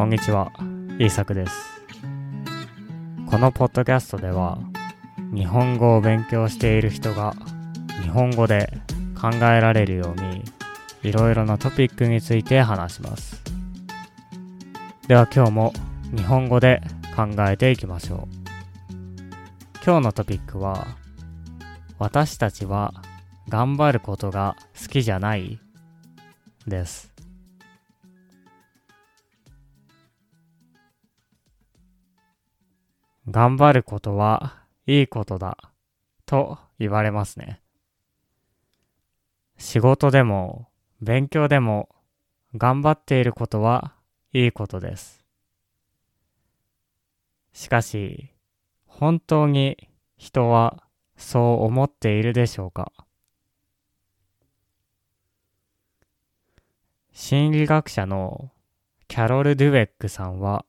こんにちは、イーサクです。このポッドキャストでは、日本語を勉強している人が日本語で考えられるように、いろいろなトピックについて話します。では今日も日本語で考えていきましょう。今日のトピックは、私たちは頑張ることが好きじゃない？です。頑張ることはいいことだと言われますね。仕事でも勉強でも頑張っていることはいいことです。しかし、本当に人はそう思っているでしょうか？心理学者のキャロル・ドゥベックさんは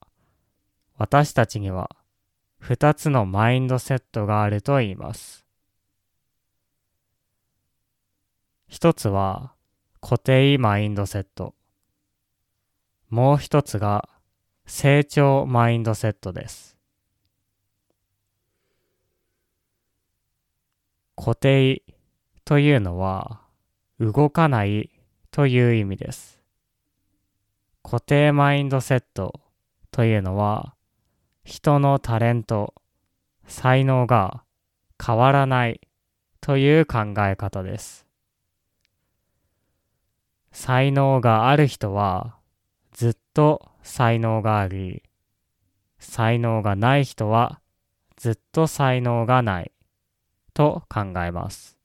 私たちには二つのマインドセットがあると言います。一つは固定マインドセット。もう一つが成長マインドセットです。固定というのは動かないという意味です。固定マインドセットというのは人のタレント、才能が変わらないという考え方です。才能がある人はずっと才能があり、才能がない人はずっと才能がないと考えます。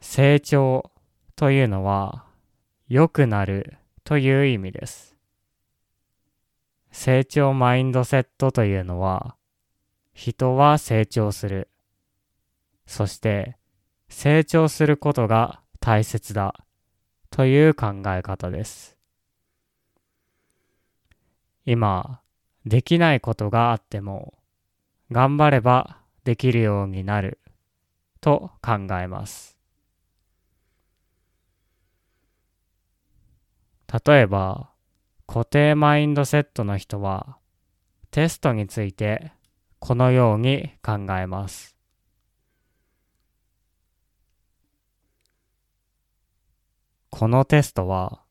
成長というのは良くなるという意味です。成長マインドセットというのは人は成長する。そして成長することが大切だという考え方です。今、できないことがあっても頑張ればできるようになると考えます。例えば、固定マインドセットの人はテストについてこのように考えます。このテストは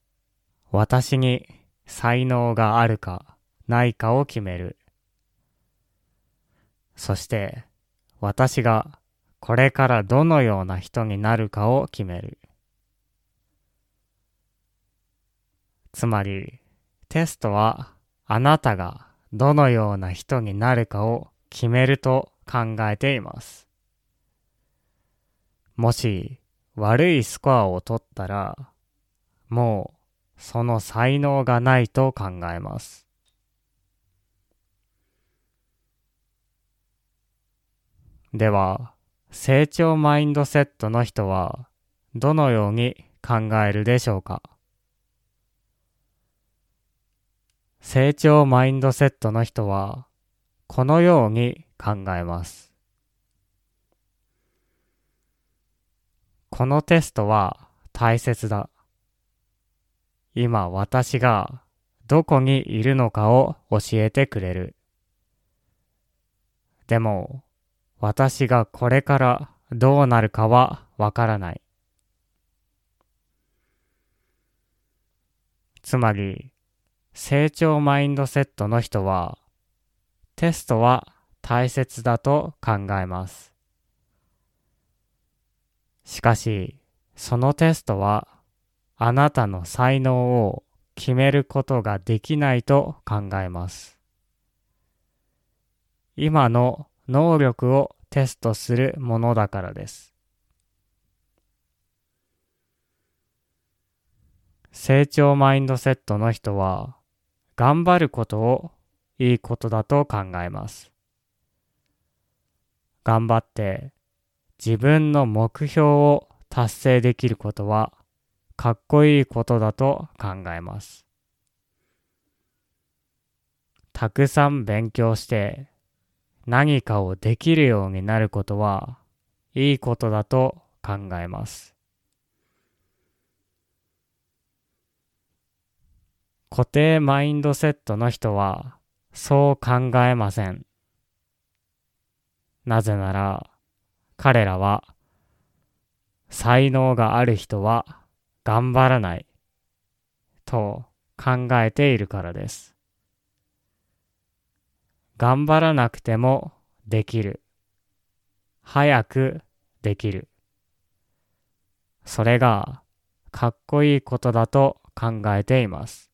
私に才能があるかないかを決める。そして私がこれからどのような人になるかを決める。つまりテストはあなたがどのような人になるかを決めると考えています。もし悪いスコアを取ったらもうその才能がないと考えます。では成長マインドセットの人はどのように考えるでしょうか？成長マインドセットの人はこのように考えます。このテストは大切だ。今私がどこにいるのかを教えてくれる。でも私がこれからどうなるかはわからない。つまり成長マインドセットの人はテストは大切だと考えます。しかし、そのテストはあなたの才能を決めることができないと考えます。今の能力をテストするものだからです。成長マインドセットの人は頑張ることをいいことだと考えます。頑張って自分の目標を達成できることはかっこいいことだと考えます。たくさん勉強して何かをできるようになることはいいことだと考えます。固定マインドセットの人はそう考えません。なぜなら彼らは才能がある人は頑張らないと考えているからです。頑張らなくてもできる。早くできる。それがかっこいいことだと考えています。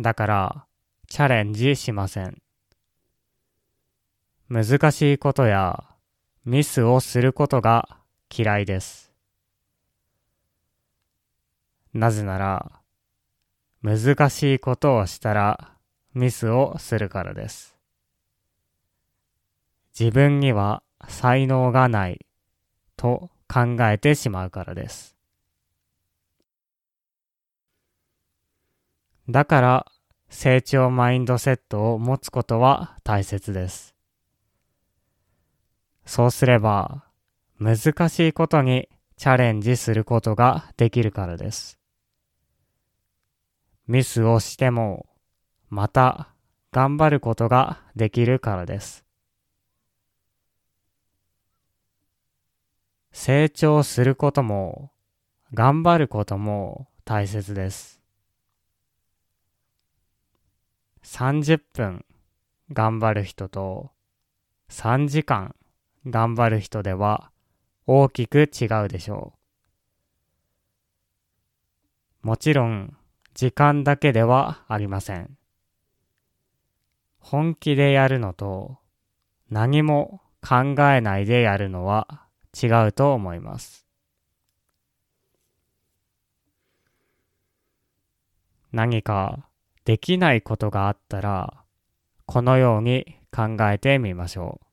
だからチャレンジしません。難しいことやミスをすることが嫌いです。なぜなら難しいことをしたらミスをするからです。自分には才能がないと考えてしまうからです。だから成長マインドセットを持つことは大切です。そうすれば難しいことにチャレンジすることができるからです。ミスをしてもまた頑張ることができるからです。成長することも頑張ることも大切です。30分頑張る人と3時間頑張る人では大きく違うでしょう。もちろん時間だけではありません。本気でやるのと何も考えないでやるのは違うと思います。何かできないことがあったらこのように考えてみましょう。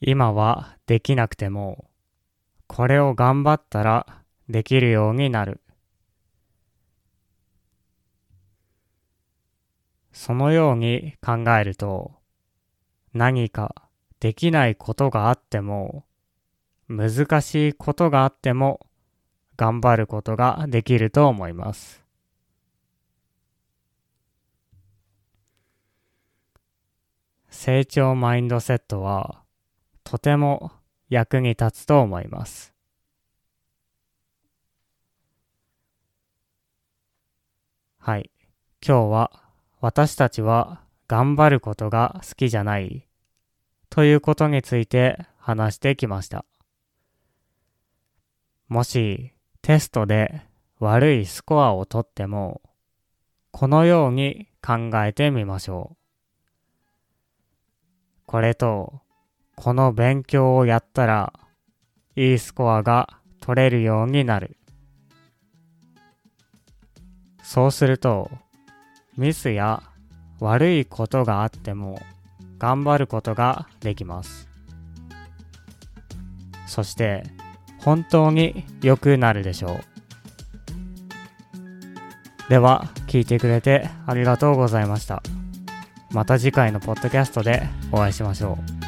今はできなくてもこれを頑張ったらできるようになる。そのように考えると、何かできないことがあっても、難しいことがあっても、頑張ることができると思います。成長マインドセットは、とても役に立つと思います。はい。今日は私たちは頑張ることが好きじゃないということについて話してきました。もしテストで悪いスコアを取ってもこのように考えてみましょう。これとこの勉強をやったらいいスコアが取れるようになる。そうするとミスや悪いことがあっても頑張ることができます。そして本当に良くなるでしょう。では聞いてくれてありがとうございました。また次回のポッドキャストでお会いしましょう。